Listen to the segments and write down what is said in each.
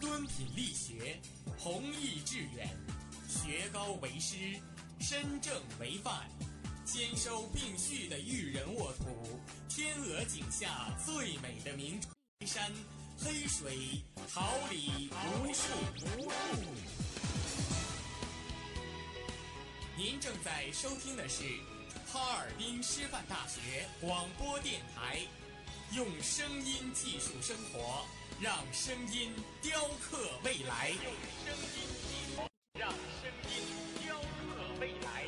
敦品力学，弘毅致远，学高为师，身正为范，兼收并蓄的育人沃土，天鹅颈下最美的明黑山，黑水桃李无数。您正在收听的是哈尔滨师范大学广播电台，用声音技术生活，让声音雕刻未来。用声音技术，让声音雕刻未来。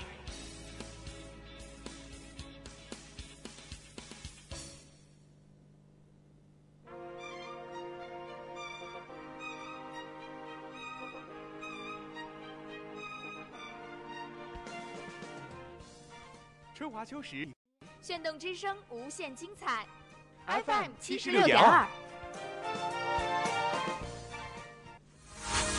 春华秋实，炫动之声，无限精彩。FM 七十76.2六点二。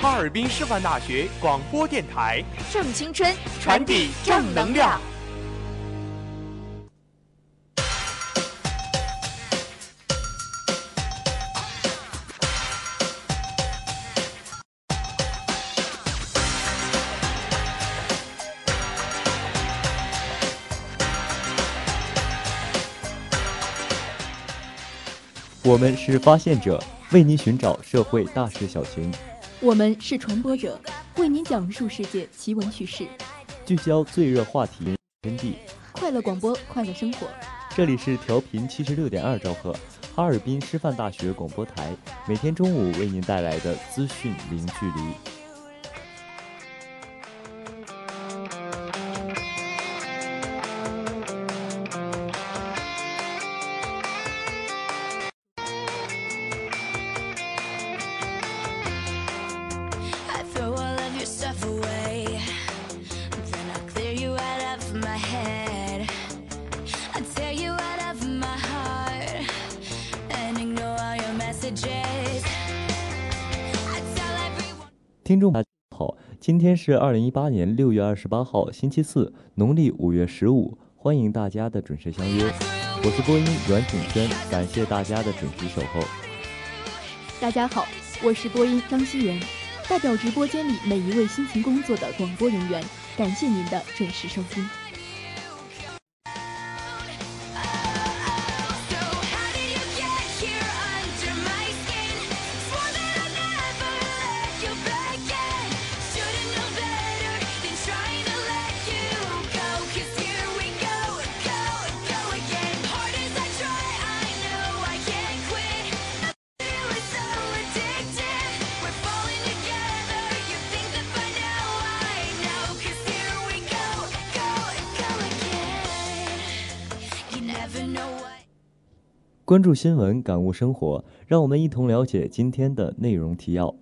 哈尔滨师范大学广播电台正青春，传递正能量。我们是发现者，为您寻找社会大事小情，我们是传播者，为您讲述世界奇闻趣事。聚焦最热话题天地。快乐广播，快乐生活。这里是调频七十六点二兆赫，哈尔滨师范大学广播台，每天中午为您带来的资讯零距离。听众大家好，今天是二零一八年六月二十八号，星期四，农历五月十五，欢迎大家的准时相约。我是播音阮景轩，感谢大家的准时守候。大家好，我是播音张熙元，代表直播间里每一位辛勤工作的广播人员，感谢您的准时收听。关注新闻，感悟生活，让我们一同了解今天的内容提要。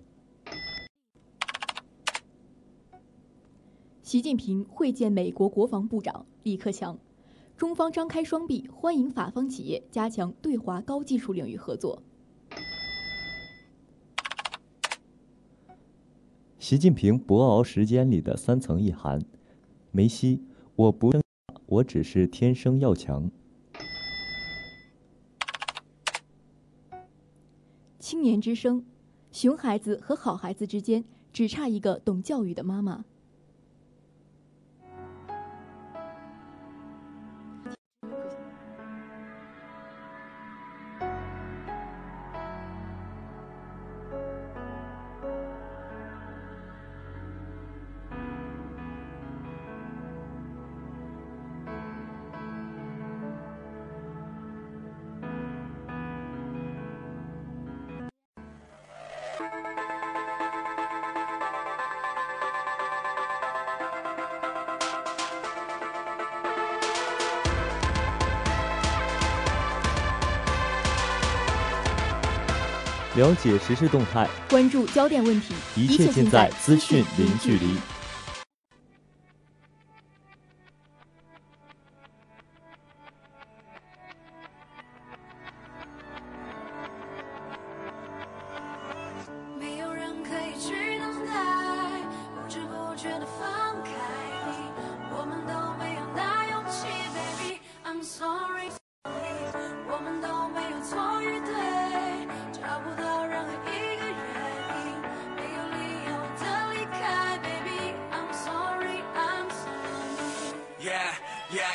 习近平会见美国国防部长李克强，中方张开双臂欢迎法方企业加强对华高技术领域合作。习近平博鳌时间里的三层意涵：梅西，我不，我只是天生要强。青年之声，熊孩子和好孩子之间只差一个懂教育的妈妈。了解时事动态，关注焦点问题，一切尽在资讯零距离。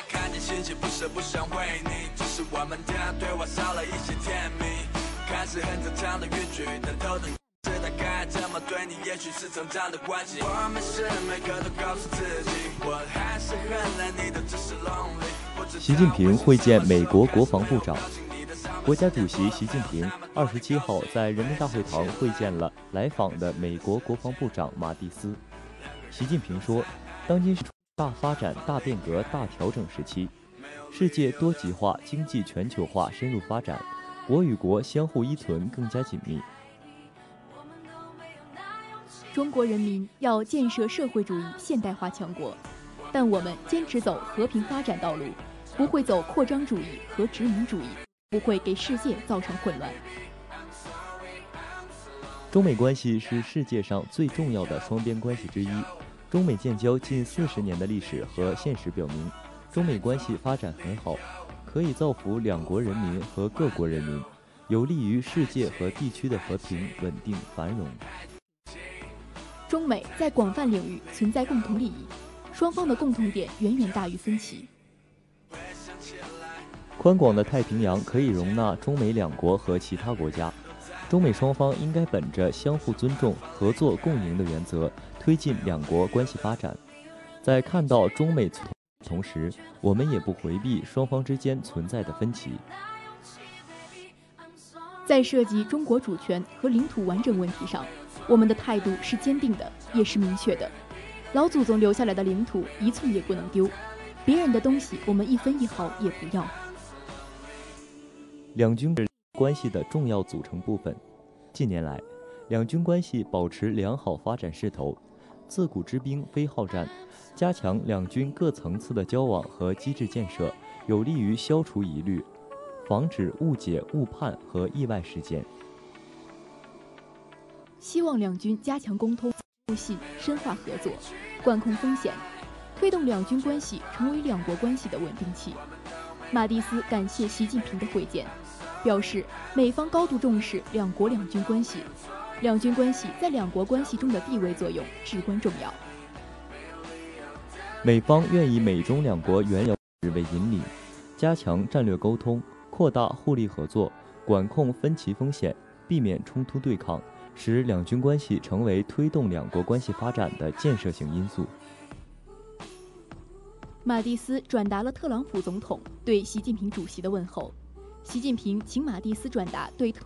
看见星星不是不想回你，只是我们的对话少了一些甜蜜。看似很正常的语句，但头疼知道该怎么对你，也许是成长的关系。我们是每个都告诉自己，我还是很爱你的，只是 lonely。习近平会见美国国防部长国家主席习近平二十七号在人民大会堂会见了来访的美国国防部长马蒂斯。习近平说，当今是大发展、大变革、大调整时期，世界多极化、经济全球化深入发展，国与国相互依存更加紧密。中国人民要建设社会主义现代化强国，但我们坚持走和平发展道路，不会走扩张主义和殖民主义，不会给世界造成混乱。中美关系是世界上最重要的双边关系之一。中美建交近四十年的历史和现实表明，中美关系发展很好，可以造福两国人民和各国人民，有利于世界和地区的和平、稳定、繁荣。中美在广泛领域存在共同利益，双方的共同点远远大于分歧。宽广的太平洋可以容纳中美两国和其他国家，中美双方应该本着相互尊重、合作共赢的原则，推进两国关系发展。在看到中美同时，我们也不回避双方之间存在的分歧。在涉及中国主权和领土完整问题上，我们的态度是坚定的，也是明确的。老祖宗留下来的领土一寸也不能丢，别人的东西我们一分一毫也不要。两军关系的重要组成部分。近年来，两军关系保持良好发展势头。自古之兵非好战，加强两军各层次的交往和机制建设，有利于消除疑虑，防止误解、误判和意外事件。希望两军加强沟通、互信，深化合作，管控风险，推动两军关系成为两国关系的稳定器。马蒂斯感谢习近平的会见，表示美方高度重视两国两军关系，两军关系在两国关系中的地位作用至关重要。美方愿以美中两国原有为引领，加强战略沟通，扩大互利合作，管控分歧风险，避免冲突对抗，使两军关系成为推动两国关系发展的建设性因素。马蒂斯转达了特朗普总统对习近平主席的问候，习近平请马蒂斯转达对特。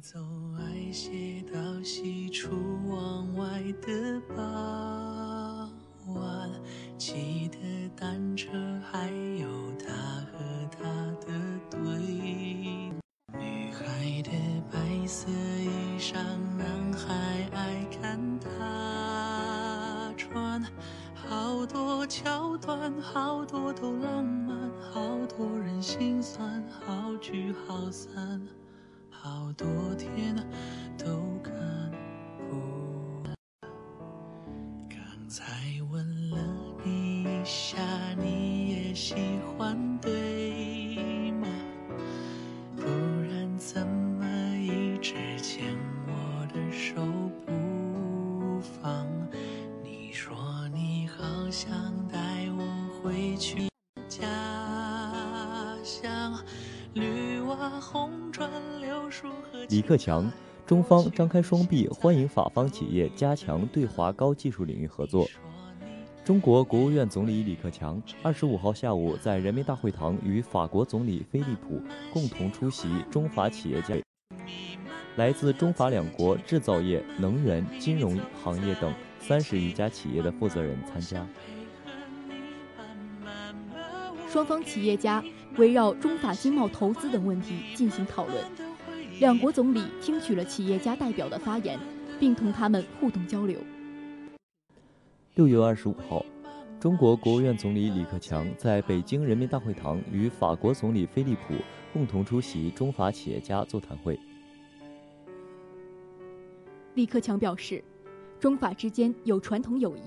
走爱写到西出望外的傍晚，骑的单车还有他和他的对。女孩的白色衣裳，男孩爱看她穿。好多桥段，好多都浪漫，好多人心酸，好聚好散，好多天都看不。刚才问了你一下，你也喜欢对吗？不然怎么一直牵我的手不放？你说你好想带我回去李克强，中方张开双臂欢迎法方企业加强对华高技术领域合作。中国国务院总理李克强二十五号下午在人民大会堂与法国总理菲利普共同出席中法企业家，来自中法两国制造业、能源、金融行业等三十余家企业的负责人参加。双方企业家围绕中法经贸投资等问题进行讨论。两国总理听取了企业家代表的发言，并同他们互动交流。六月二十五号，中国国务院总理李克强在北京人民大会堂与法国总理菲利普共同出席中法企业家座谈会。李克强表示，中法之间有传统友谊，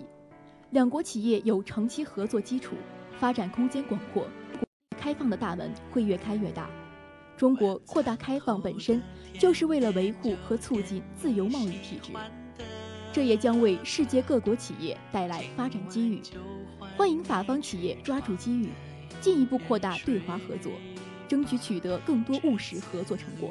两国企业有长期合作基础，发展空间广阔，开放的大门会越开越大。中国扩大开放本身就是为了维护和促进自由贸易体制，这也将为世界各国企业带来发展机遇。欢迎法方企业抓住机遇，进一步扩大对华合作，争取取得更多务实合作成果。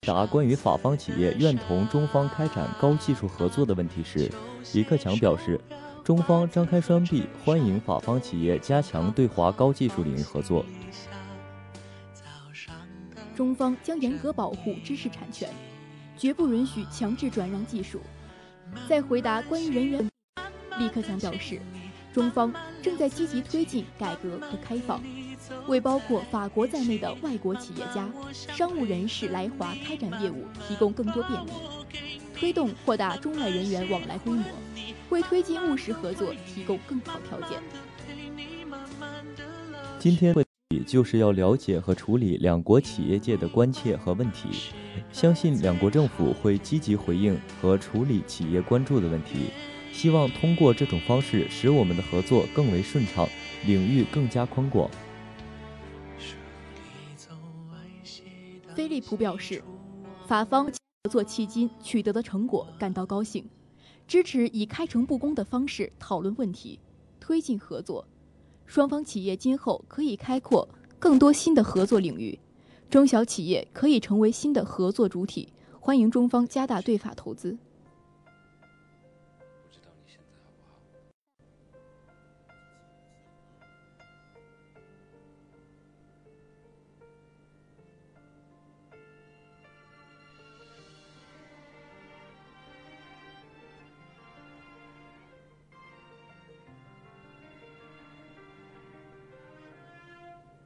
答关于法方企业愿同中方开展高技术合作的问题时，李克强表示，中方张开双臂，欢迎法方企业加强对华高技术领域合作。中方将严格保护知识产权，绝不允许强制转让技术。在回答关于人员，李克强表示，中方正在积极推进改革和开放，为包括法国在内的外国企业家、商务人士来华开展业务提供更多便利，推动扩大中外人员往来规模，为推进务实合作提供更好条件。今天会。就是要了解和处理两国企业界的关切和问题，相信两国政府会积极回应和处理企业关注的问题。希望通过这种方式，使我们的合作更为顺畅，领域更加宽广。飞利浦表示，法方合作迄今取得的成果感到高兴，支持以开诚布公的方式讨论问题，推进合作。双方企业今后可以开阔更多新的合作领域，中小企业可以成为新的合作主体。欢迎中方加大对法投资。